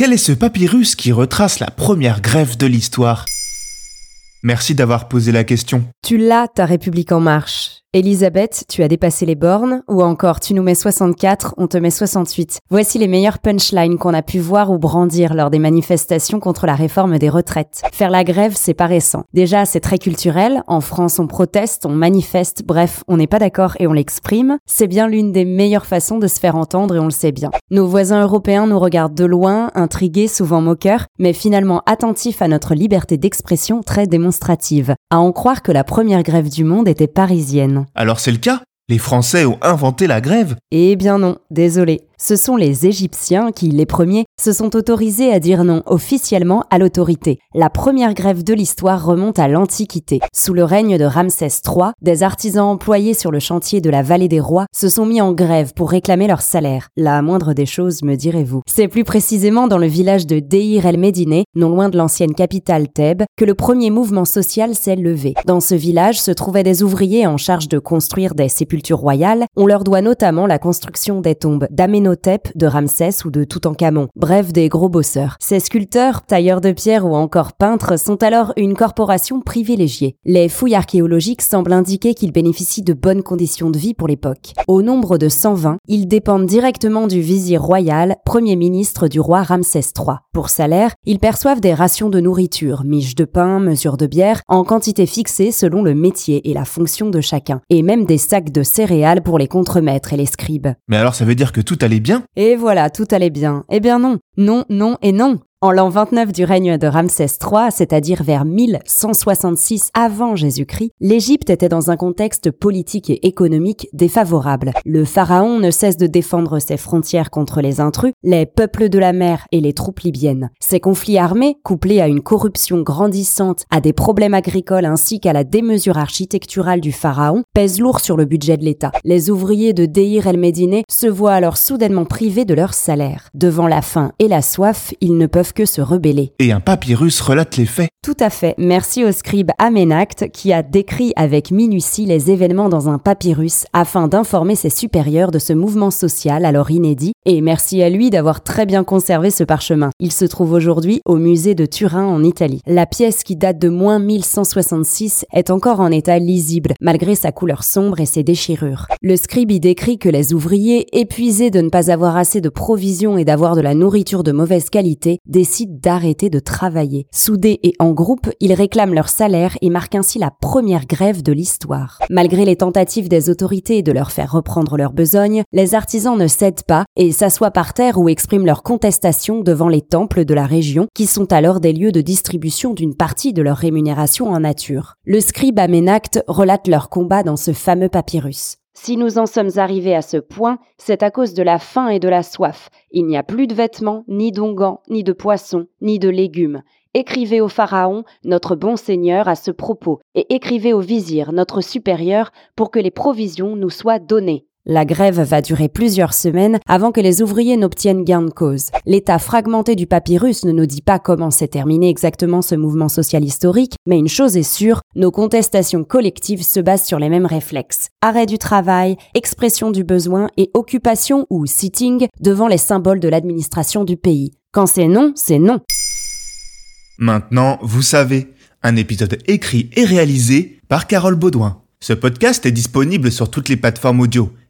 Quel est ce papyrus qui retrace la première grève de l'histoire? Merci d'avoir posé la question. Tu l'as, ta République en marche. Elisabeth, tu as dépassé les bornes, ou encore tu nous mets 64, on te met 68. Voici les meilleures punchlines qu'on a pu voir ou brandir lors des manifestations contre la réforme des retraites. Faire la grève, c'est pas récent. Déjà, c'est très culturel. En France, on proteste, on manifeste, bref, on n'est pas d'accord et on l'exprime. C'est bien l'une des meilleures façons de se faire entendre et on le sait bien. Nos voisins européens nous regardent de loin, intrigués, souvent moqueurs, mais finalement attentifs à notre liberté d'expression très démonstrative. À en croire que la première grève du monde était parisienne. Alors c'est le cas. Les Français ont inventé la grève. Eh bien non, désolé ce sont les Égyptiens qui, les premiers, se sont autorisés à dire non officiellement à l'autorité. La première grève de l'histoire remonte à l'Antiquité. Sous le règne de Ramsès III, des artisans employés sur le chantier de la vallée des rois se sont mis en grève pour réclamer leur salaire. La moindre des choses, me direz-vous. C'est plus précisément dans le village de Deir el-Médine, non loin de l'ancienne capitale Thèbes, que le premier mouvement social s'est levé. Dans ce village se trouvaient des ouvriers en charge de construire des sépultures royales. On leur doit notamment la construction des tombes de Ramsès ou de Toutankhamon, bref des gros bosseurs. Ces sculpteurs, tailleurs de pierre ou encore peintres sont alors une corporation privilégiée. Les fouilles archéologiques semblent indiquer qu'ils bénéficient de bonnes conditions de vie pour l'époque. Au nombre de 120, ils dépendent directement du vizir royal, premier ministre du roi Ramsès III. Pour salaire, ils perçoivent des rations de nourriture, miches de pain, mesures de bière, en quantité fixée selon le métier et la fonction de chacun, et même des sacs de céréales pour les contremaîtres et les scribes. Mais alors ça veut dire que tout allait Et voilà, tout allait bien. Eh bien non. Non, non et non. En l'an 29 du règne de Ramsès III, c'est-à-dire vers 1166 avant Jésus-Christ, l'Égypte était dans un contexte politique et économique défavorable. Le pharaon ne cesse de défendre ses frontières contre les intrus, les peuples de la mer et les troupes libyennes. Ces conflits armés, couplés à une corruption grandissante, à des problèmes agricoles ainsi qu'à la démesure architecturale du pharaon, pèsent lourd sur le budget de l'État. Les ouvriers de Deir el-Médine se voient alors soudainement privés de leur salaire. Devant la faim et la soif, ils ne peuvent que se rebeller. Et un papyrus relate les faits. Tout à fait. Merci au scribe Amenacte qui a décrit avec minutie les événements dans un papyrus afin d'informer ses supérieurs de ce mouvement social alors inédit. Et merci à lui d'avoir très bien conservé ce parchemin. Il se trouve aujourd'hui au musée de Turin en Italie. La pièce qui date de moins 1166 est encore en état lisible malgré sa couleur sombre et ses déchirures. Le scribe y décrit que les ouvriers, épuisés de ne pas avoir assez de provisions et d'avoir de la nourriture de mauvaise qualité, décident d'arrêter de travailler. Soudés et en groupe, ils réclament leur salaire et marquent ainsi la première grève de l'histoire. Malgré les tentatives des autorités de leur faire reprendre leur besogne, les artisans ne cèdent pas et s'assoient par terre ou expriment leur contestation devant les temples de la région, qui sont alors des lieux de distribution d'une partie de leur rémunération en nature. Le scribe Amenacte relate leur combat dans ce fameux papyrus. Si nous en sommes arrivés à ce point, c'est à cause de la faim et de la soif. Il n'y a plus de vêtements, ni d'ongans, ni de poissons, ni de légumes. Écrivez au Pharaon, notre bon Seigneur, à ce propos, et écrivez au vizir, notre supérieur, pour que les provisions nous soient données. La grève va durer plusieurs semaines avant que les ouvriers n'obtiennent gain de cause. L'état fragmenté du papyrus ne nous dit pas comment s'est terminé exactement ce mouvement social historique, mais une chose est sûre, nos contestations collectives se basent sur les mêmes réflexes. Arrêt du travail, expression du besoin et occupation ou sitting devant les symboles de l'administration du pays. Quand c'est non, c'est non. Maintenant, vous savez, un épisode écrit et réalisé par Carole Baudouin. Ce podcast est disponible sur toutes les plateformes audio.